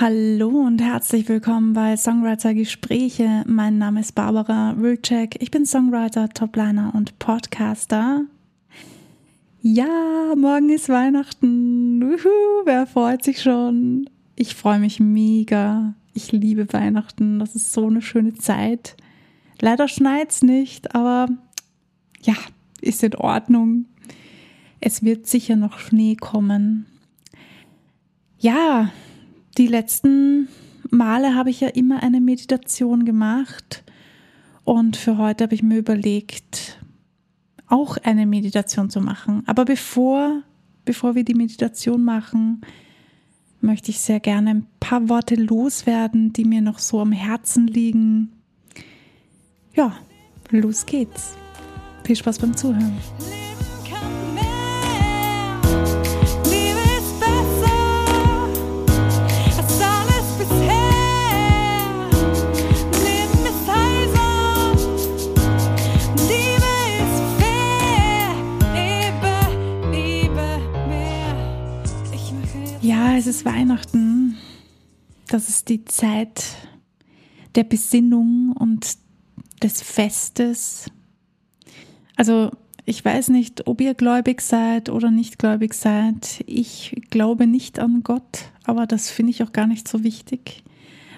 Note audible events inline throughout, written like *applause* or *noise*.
Hallo und herzlich willkommen bei Songwriter Gespräche. Mein Name ist Barbara Wilczek. Ich bin Songwriter, Topliner und Podcaster. Ja, morgen ist Weihnachten. Uhu, wer freut sich schon? Ich freue mich mega. Ich liebe Weihnachten. Das ist so eine schöne Zeit. Leider schneit's nicht, aber ja, ist in Ordnung. Es wird sicher noch Schnee kommen. Ja, die letzten Male habe ich ja immer eine Meditation gemacht und für heute habe ich mir überlegt, auch eine Meditation zu machen. Aber bevor, bevor wir die Meditation machen, möchte ich sehr gerne ein paar Worte loswerden, die mir noch so am Herzen liegen. Ja, los geht's. Viel Spaß beim Zuhören. Es ist Weihnachten. Das ist die Zeit der Besinnung und des Festes. Also ich weiß nicht, ob ihr gläubig seid oder nicht gläubig seid. Ich glaube nicht an Gott, aber das finde ich auch gar nicht so wichtig.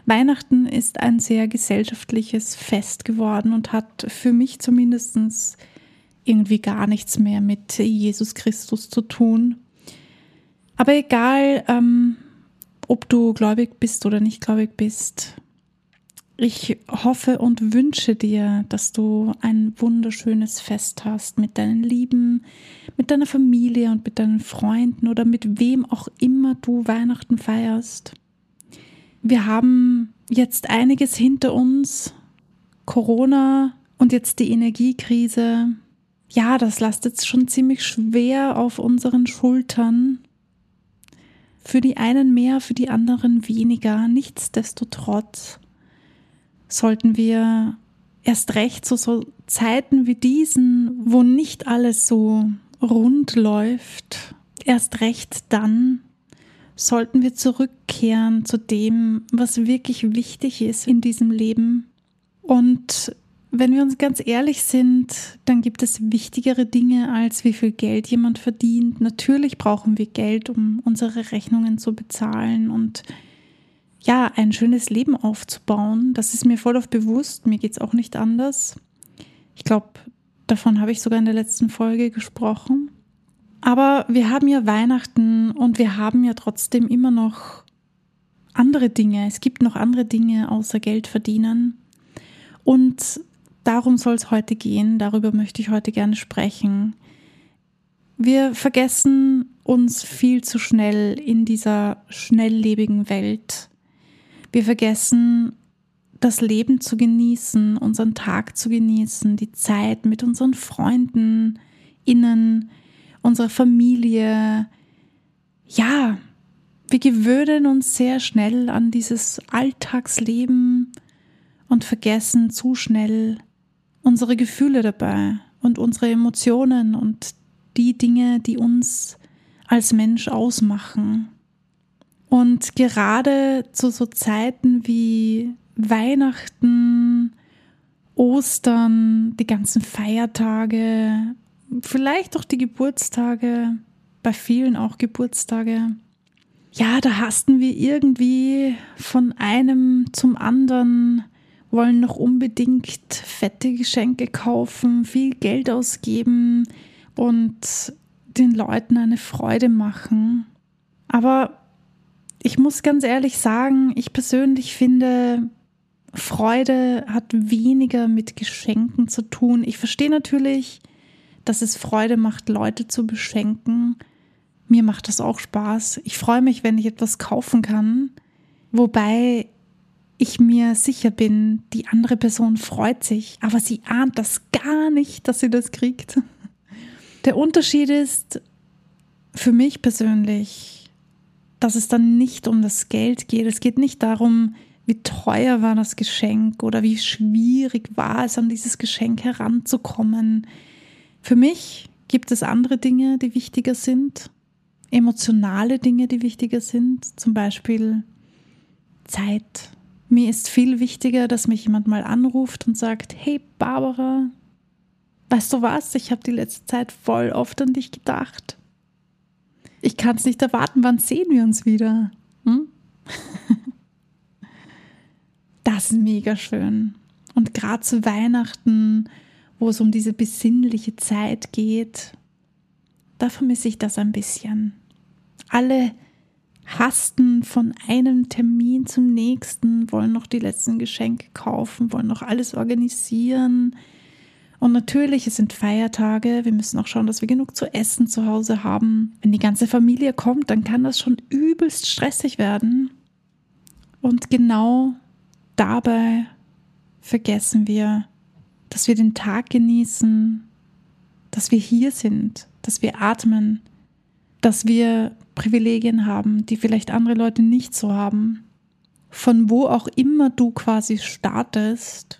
Weihnachten ist ein sehr gesellschaftliches Fest geworden und hat für mich zumindest irgendwie gar nichts mehr mit Jesus Christus zu tun. Aber egal, ähm, ob du gläubig bist oder nicht gläubig bist, ich hoffe und wünsche dir, dass du ein wunderschönes Fest hast mit deinen Lieben, mit deiner Familie und mit deinen Freunden oder mit wem auch immer du Weihnachten feierst. Wir haben jetzt einiges hinter uns. Corona und jetzt die Energiekrise. Ja, das lastet schon ziemlich schwer auf unseren Schultern. Für die einen mehr, für die anderen weniger. Nichtsdestotrotz sollten wir erst recht zu so Zeiten wie diesen, wo nicht alles so rund läuft, erst recht dann sollten wir zurückkehren zu dem, was wirklich wichtig ist in diesem Leben und wenn wir uns ganz ehrlich sind, dann gibt es wichtigere Dinge, als wie viel Geld jemand verdient. Natürlich brauchen wir Geld, um unsere Rechnungen zu bezahlen und ja, ein schönes Leben aufzubauen. Das ist mir voll auf bewusst. Mir geht es auch nicht anders. Ich glaube, davon habe ich sogar in der letzten Folge gesprochen. Aber wir haben ja Weihnachten und wir haben ja trotzdem immer noch andere Dinge. Es gibt noch andere Dinge außer Geld verdienen. Und darum soll es heute gehen, darüber möchte ich heute gerne sprechen. Wir vergessen uns viel zu schnell in dieser schnelllebigen Welt. Wir vergessen das Leben zu genießen, unseren Tag zu genießen, die Zeit mit unseren Freunden, innen, unserer Familie. Ja, wir gewöhnen uns sehr schnell an dieses Alltagsleben und vergessen zu schnell unsere Gefühle dabei und unsere Emotionen und die Dinge, die uns als Mensch ausmachen. Und gerade zu so Zeiten wie Weihnachten, Ostern, die ganzen Feiertage, vielleicht auch die Geburtstage, bei vielen auch Geburtstage. Ja, da hasten wir irgendwie von einem zum anderen wollen noch unbedingt fette Geschenke kaufen, viel Geld ausgeben und den Leuten eine Freude machen. Aber ich muss ganz ehrlich sagen, ich persönlich finde, Freude hat weniger mit Geschenken zu tun. Ich verstehe natürlich, dass es Freude macht, Leute zu beschenken. Mir macht das auch Spaß. Ich freue mich, wenn ich etwas kaufen kann. Wobei ich mir sicher bin, die andere Person freut sich, aber sie ahnt das gar nicht, dass sie das kriegt. Der Unterschied ist für mich persönlich, dass es dann nicht um das Geld geht. Es geht nicht darum, wie teuer war das Geschenk oder wie schwierig war es, an dieses Geschenk heranzukommen. Für mich gibt es andere Dinge, die wichtiger sind, emotionale Dinge, die wichtiger sind, zum Beispiel Zeit. Mir ist viel wichtiger, dass mich jemand mal anruft und sagt, hey Barbara, weißt du was, ich habe die letzte Zeit voll oft an dich gedacht. Ich kann es nicht erwarten, wann sehen wir uns wieder? Hm? *laughs* das ist mega schön. Und gerade zu Weihnachten, wo es um diese besinnliche Zeit geht, da vermisse ich das ein bisschen. Alle hasten von einem Termin zum nächsten, wollen noch die letzten Geschenke kaufen, wollen noch alles organisieren. Und natürlich, es sind Feiertage, wir müssen auch schauen, dass wir genug zu essen zu Hause haben. Wenn die ganze Familie kommt, dann kann das schon übelst stressig werden. Und genau dabei vergessen wir, dass wir den Tag genießen, dass wir hier sind, dass wir atmen, dass wir Privilegien haben, die vielleicht andere Leute nicht so haben. Von wo auch immer du quasi startest,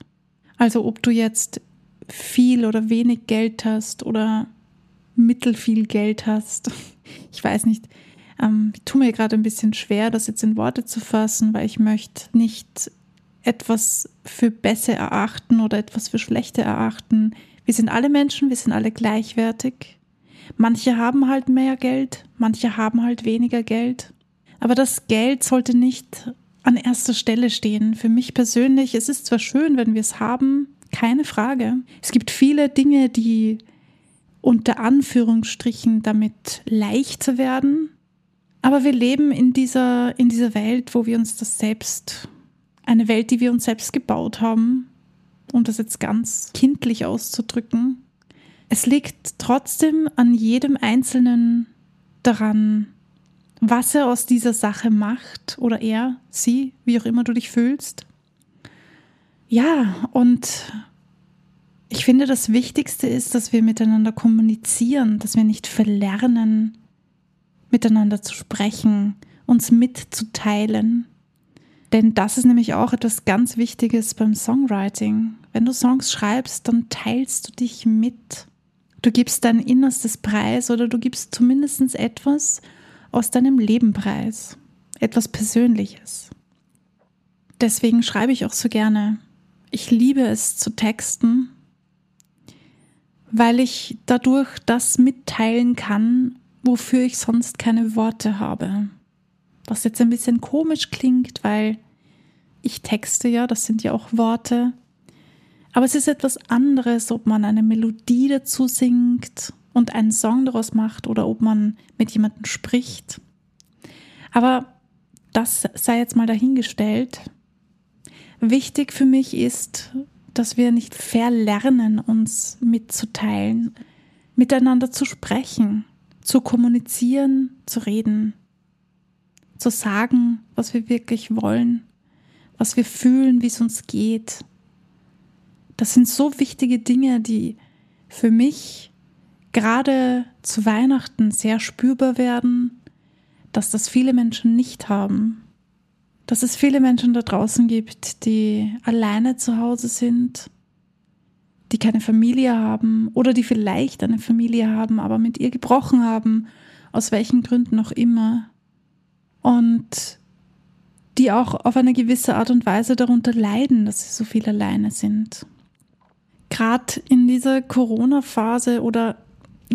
also ob du jetzt viel oder wenig Geld hast oder mittelfiel Geld hast, *laughs* ich weiß nicht, ähm, ich tue mir gerade ein bisschen schwer, das jetzt in Worte zu fassen, weil ich möchte nicht etwas für besser erachten oder etwas für schlechter erachten. Wir sind alle Menschen, wir sind alle gleichwertig. Manche haben halt mehr Geld, manche haben halt weniger Geld. Aber das Geld sollte nicht an erster Stelle stehen. Für mich persönlich, es ist zwar schön, wenn wir es haben, keine Frage. Es gibt viele Dinge, die unter Anführungsstrichen damit leicht werden. Aber wir leben in dieser, in dieser Welt, wo wir uns das selbst, eine Welt, die wir uns selbst gebaut haben, um das jetzt ganz kindlich auszudrücken. Es liegt trotzdem an jedem Einzelnen daran, was er aus dieser Sache macht oder er, sie, wie auch immer du dich fühlst. Ja, und ich finde, das Wichtigste ist, dass wir miteinander kommunizieren, dass wir nicht verlernen, miteinander zu sprechen, uns mitzuteilen. Denn das ist nämlich auch etwas ganz Wichtiges beim Songwriting. Wenn du Songs schreibst, dann teilst du dich mit. Du gibst dein Innerstes preis oder du gibst zumindest etwas aus deinem Leben preis. Etwas Persönliches. Deswegen schreibe ich auch so gerne. Ich liebe es zu texten, weil ich dadurch das mitteilen kann, wofür ich sonst keine Worte habe. Was jetzt ein bisschen komisch klingt, weil ich texte ja, das sind ja auch Worte. Aber es ist etwas anderes, ob man eine Melodie dazu singt und einen Song daraus macht oder ob man mit jemandem spricht. Aber das sei jetzt mal dahingestellt. Wichtig für mich ist, dass wir nicht verlernen, uns mitzuteilen, miteinander zu sprechen, zu kommunizieren, zu reden, zu sagen, was wir wirklich wollen, was wir fühlen, wie es uns geht, das sind so wichtige Dinge, die für mich gerade zu Weihnachten sehr spürbar werden, dass das viele Menschen nicht haben. Dass es viele Menschen da draußen gibt, die alleine zu Hause sind, die keine Familie haben oder die vielleicht eine Familie haben, aber mit ihr gebrochen haben, aus welchen Gründen auch immer. Und die auch auf eine gewisse Art und Weise darunter leiden, dass sie so viel alleine sind gerade in dieser Corona-Phase oder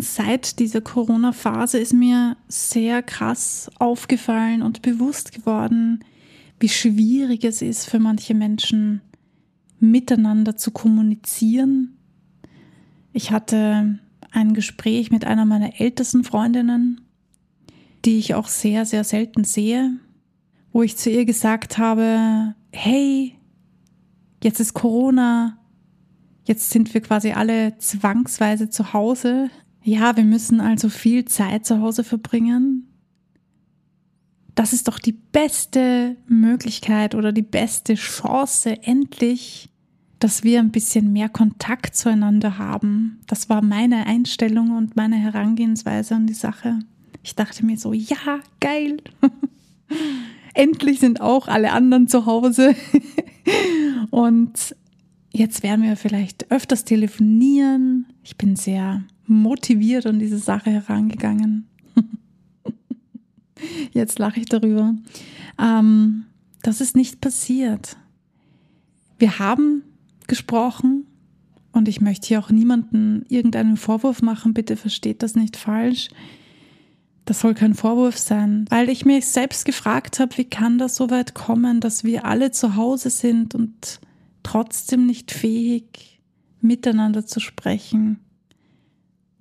seit dieser Corona-Phase ist mir sehr krass aufgefallen und bewusst geworden, wie schwierig es ist für manche Menschen, miteinander zu kommunizieren. Ich hatte ein Gespräch mit einer meiner ältesten Freundinnen, die ich auch sehr, sehr selten sehe, wo ich zu ihr gesagt habe, hey, jetzt ist Corona, Jetzt sind wir quasi alle zwangsweise zu Hause. Ja, wir müssen also viel Zeit zu Hause verbringen. Das ist doch die beste Möglichkeit oder die beste Chance, endlich, dass wir ein bisschen mehr Kontakt zueinander haben. Das war meine Einstellung und meine Herangehensweise an die Sache. Ich dachte mir so, ja, geil. *laughs* Endlich sind auch alle anderen zu Hause. *laughs* und Jetzt werden wir vielleicht öfters telefonieren. Ich bin sehr motiviert an diese Sache herangegangen. *laughs* Jetzt lache ich darüber. Ähm, Das ist nicht passiert. Wir haben gesprochen und ich möchte hier auch niemanden irgendeinen Vorwurf machen, bitte versteht das nicht falsch. Das soll kein Vorwurf sein, weil ich mich selbst gefragt habe, wie kann das so weit kommen, dass wir alle zu Hause sind und trotzdem nicht fähig, miteinander zu sprechen,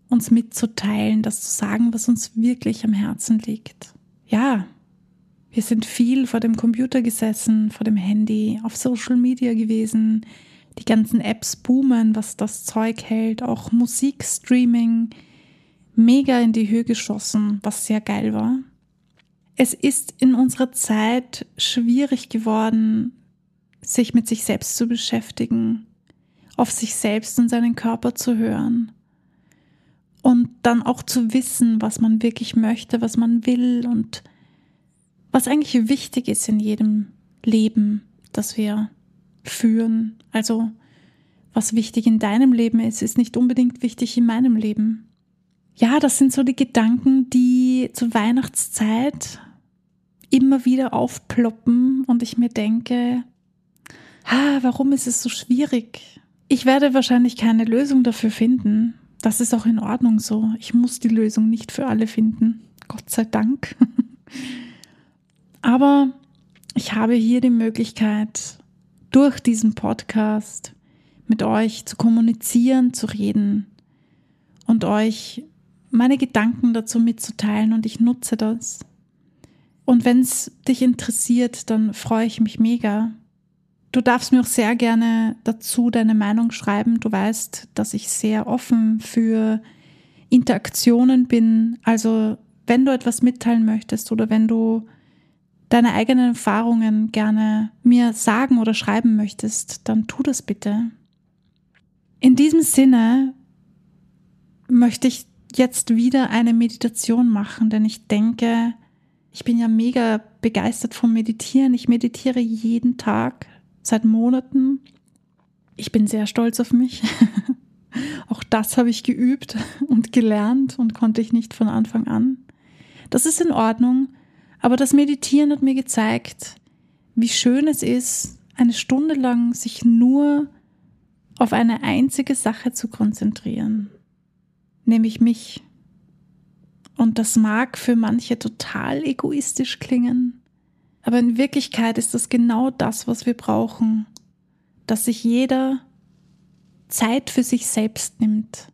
uns mitzuteilen, das zu sagen, was uns wirklich am Herzen liegt. Ja, wir sind viel vor dem Computer gesessen, vor dem Handy, auf Social Media gewesen, die ganzen Apps boomen, was das Zeug hält, auch Musikstreaming, mega in die Höhe geschossen, was sehr geil war. Es ist in unserer Zeit schwierig geworden, sich mit sich selbst zu beschäftigen, auf sich selbst und seinen Körper zu hören und dann auch zu wissen, was man wirklich möchte, was man will und was eigentlich wichtig ist in jedem Leben, das wir führen. Also was wichtig in deinem Leben ist, ist nicht unbedingt wichtig in meinem Leben ja, das sind so die Gedanken, die zur Weihnachtszeit immer wieder aufploppen und ich mir denke, ah, warum ist es so schwierig? Ich werde wahrscheinlich keine Lösung dafür finden. Das ist auch in Ordnung so. Ich muss die Lösung nicht für alle finden. Gott sei Dank. *laughs* Aber ich habe hier die Möglichkeit, durch diesen Podcast mit euch zu kommunizieren, zu reden und euch meine Gedanken dazu mitzuteilen und ich nutze das. Und wenn es dich interessiert, dann freue ich mich mega. Du darfst mir auch sehr gerne dazu deine Meinung schreiben. Du weißt, dass ich sehr offen für Interaktionen bin. Also wenn du etwas mitteilen möchtest oder wenn du deine eigenen Erfahrungen gerne mir sagen oder schreiben möchtest, dann tu das bitte. In diesem Sinne möchte ich jetzt wieder eine Meditation machen, denn ich denke, ich bin ja mega begeistert vom Meditieren. Ich meditiere jeden Tag seit Monaten. Ich bin sehr stolz auf mich. *laughs* Auch das habe ich geübt und gelernt und konnte ich nicht von Anfang an. Das ist in Ordnung, aber das Meditieren hat mir gezeigt, wie schön es ist, eine Stunde lang sich nur auf eine einzige Sache zu konzentrieren nämlich mich. Und das mag für manche total egoistisch klingen, aber in Wirklichkeit ist das genau das, was wir brauchen, dass sich jeder Zeit für sich selbst nimmt.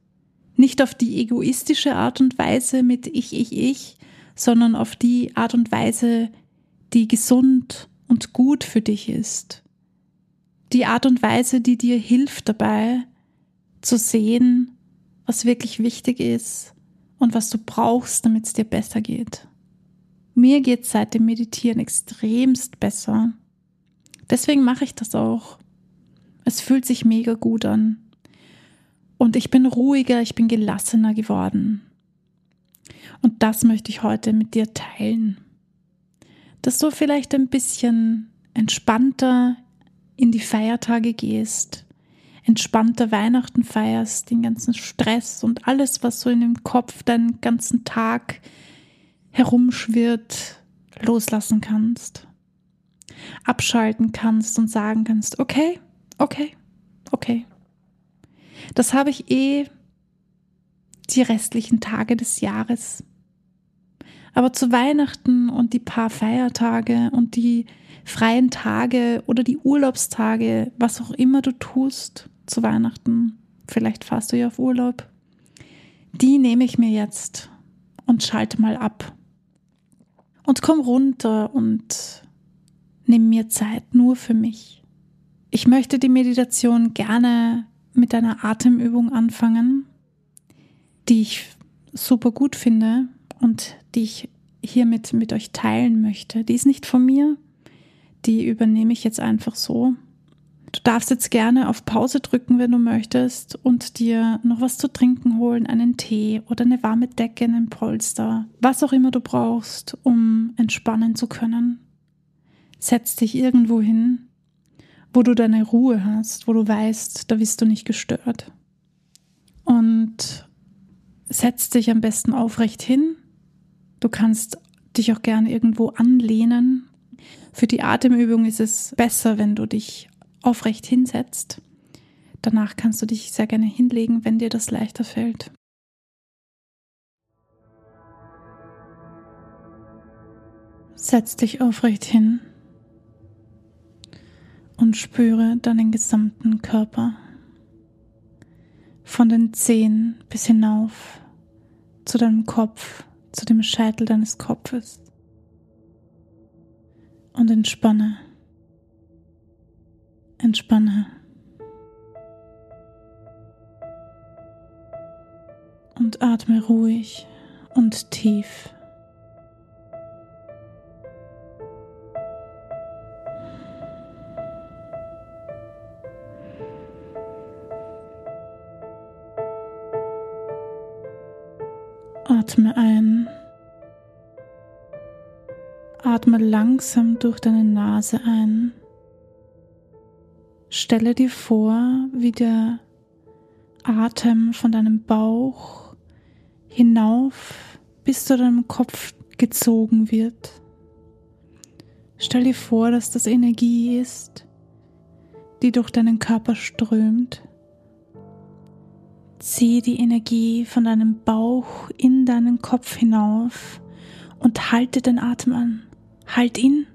Nicht auf die egoistische Art und Weise mit ich, ich, ich, sondern auf die Art und Weise, die gesund und gut für dich ist. Die Art und Weise, die dir hilft dabei zu sehen, was wirklich wichtig ist und was du brauchst, damit es dir besser geht. Mir geht es seit dem Meditieren extremst besser. Deswegen mache ich das auch. Es fühlt sich mega gut an. Und ich bin ruhiger, ich bin gelassener geworden. Und das möchte ich heute mit dir teilen. Dass du vielleicht ein bisschen entspannter in die Feiertage gehst, entspannter Weihnachten feierst, den ganzen Stress und alles, was so in dem Kopf deinen ganzen Tag herumschwirrt, loslassen kannst. Abschalten kannst und sagen kannst, okay, okay, okay. Das habe ich eh die restlichen Tage des Jahres. Aber zu Weihnachten und die paar Feiertage und die freien Tage oder die Urlaubstage, was auch immer du tust, zu Weihnachten, vielleicht fahrst du ja auf Urlaub, die nehme ich mir jetzt und schalte mal ab. Und komm runter und nimm mir Zeit nur für mich. Ich möchte die Meditation gerne mit einer Atemübung anfangen, die ich super gut finde und die ich hiermit mit euch teilen möchte. Die ist nicht von mir, die übernehme ich jetzt einfach so Du darfst jetzt gerne auf Pause drücken, wenn du möchtest, und dir noch was zu trinken holen, einen Tee oder eine warme Decke, einen Polster, was auch immer du brauchst, um entspannen zu können. Setz dich irgendwo hin, wo du deine Ruhe hast, wo du weißt, da wirst du nicht gestört. Und setz dich am besten aufrecht hin. Du kannst dich auch gerne irgendwo anlehnen, Für die Atemübung ist es besser, wenn du dich aufrecht hinsetzt. Danach kannst du dich sehr gerne hinlegen, wenn dir das leichter fällt. Setz dich aufrecht hin und spüre deinen gesamten Körper. Von den Zehen bis hinauf zu deinem Kopf, zu dem Scheitel deines Kopfes. Und entspanne. Entspanne. Und atme ruhig und tief. Atme ein. Atme langsam durch deine Nase ein. Stelle dir vor, wie der Atem von deinem Bauch hinauf bis zu deinem Kopf gezogen wird. Stell dir vor, dass das Energie ist, die durch deinen Körper strömt Zieh die Energie von deinem Bauch in deinen Kopf hinauf und halte den Atem an. Halt ihn.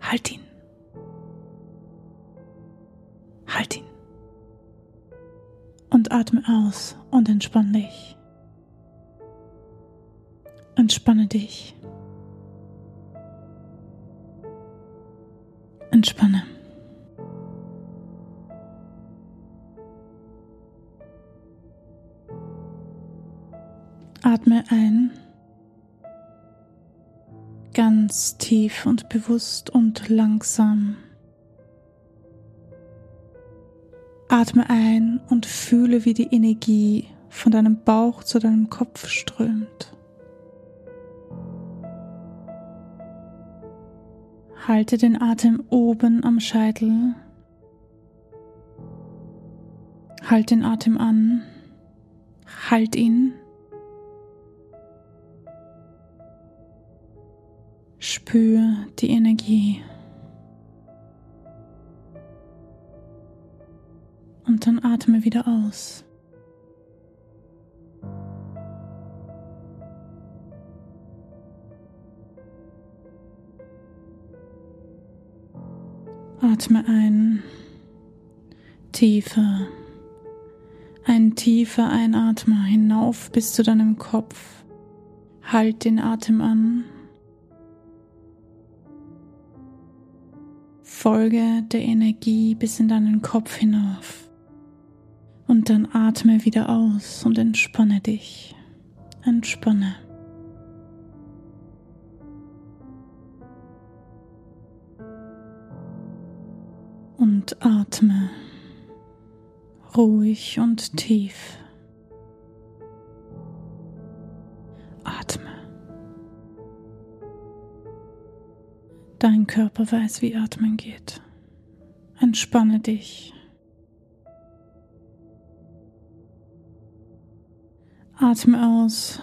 Halt ihn. Halt ihn. Und atme aus und entspann dich. Entspanne dich. Entspanne. Atme ein, ganz tief und bewusst und langsam. Atme ein und fühle, wie die Energie von deinem Bauch zu deinem Kopf strömt. Halte den Atem oben am Scheitel. Halt den Atem an. Halt ihn. Spür die Energie. Und dann atme wieder aus. Atme ein, tiefer, ein tiefer Einatmer hinauf bis zu deinem Kopf. Halt den Atem an. Folge der Energie bis in deinen Kopf hinauf. Und dann atme wieder aus und entspanne dich. Entspanne. Und atme ruhig und tief. Dein Körper weiß, wie Atmen geht. Entspanne dich. Atme aus.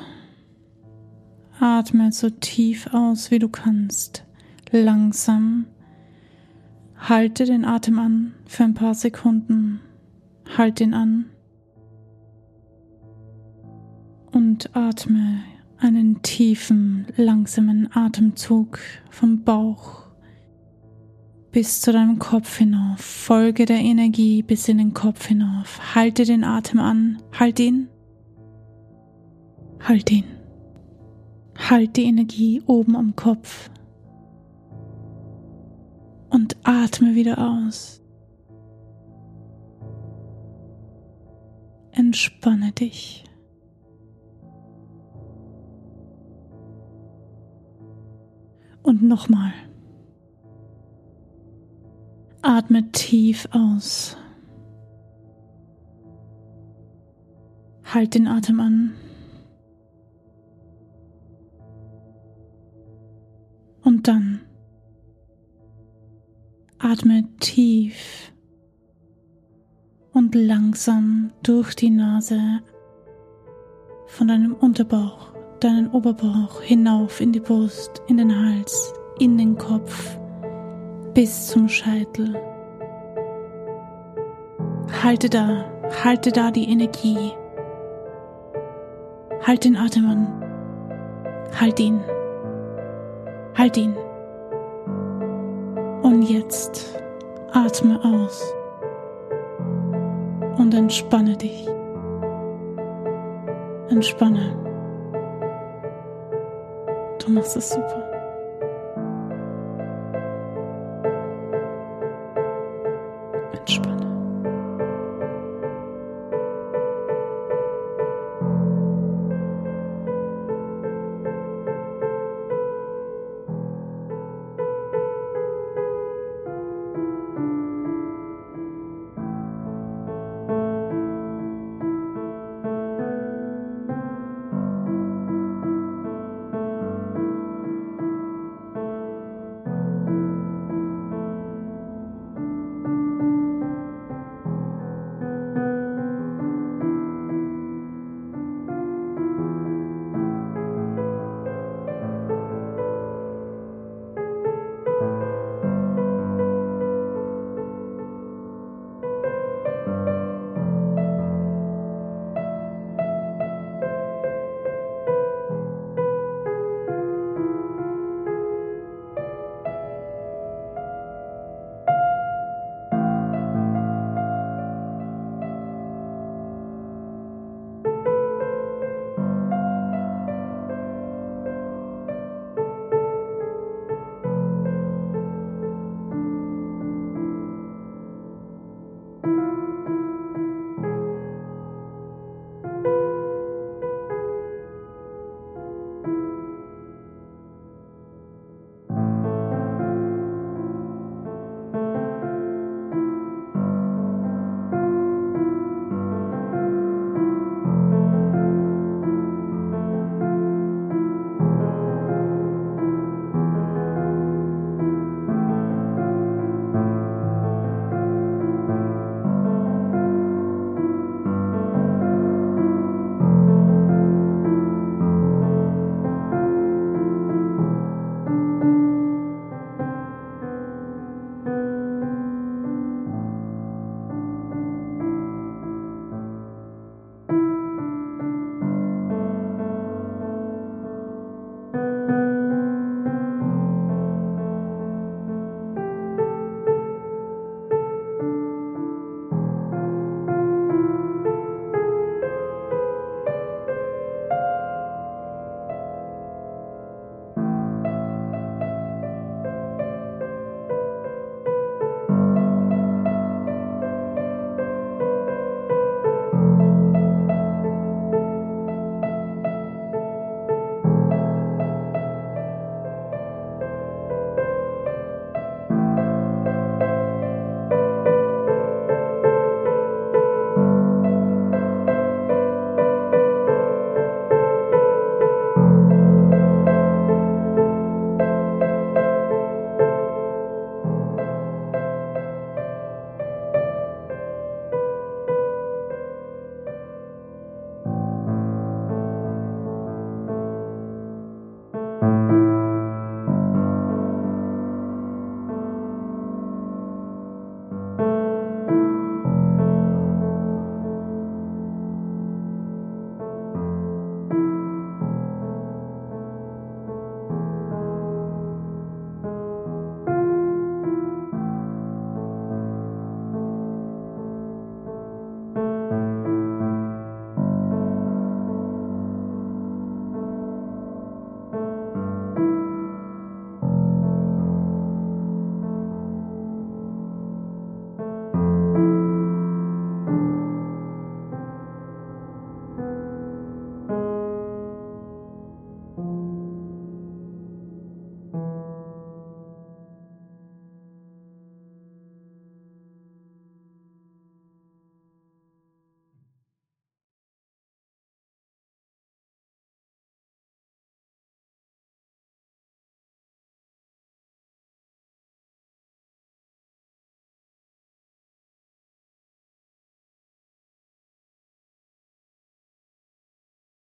Atme so tief aus, wie du kannst. Langsam. Halte den Atem an für ein paar Sekunden. Halt ihn an. Und atme einen tiefen, langsamen Atemzug vom Bauch bis zu deinem Kopf hinauf. Folge der Energie bis in den Kopf hinauf. Halte den Atem an. Halt ihn. Halt ihn. Halt die Energie oben am Kopf. Und atme wieder aus. Entspanne dich. Und nochmal. Atme tief aus. Halt den Atem an. Dann atme tief und langsam durch die Nase von deinem Unterbauch deinen Oberbauch hinauf in die Brust, in den Hals, in den Kopf bis zum Scheitel. Halte da, halte da die Energie. Halt den Atem an. Halt ihn. Halt ihn. Und jetzt atme aus und entspanne dich. Entspanne. Du machst es super.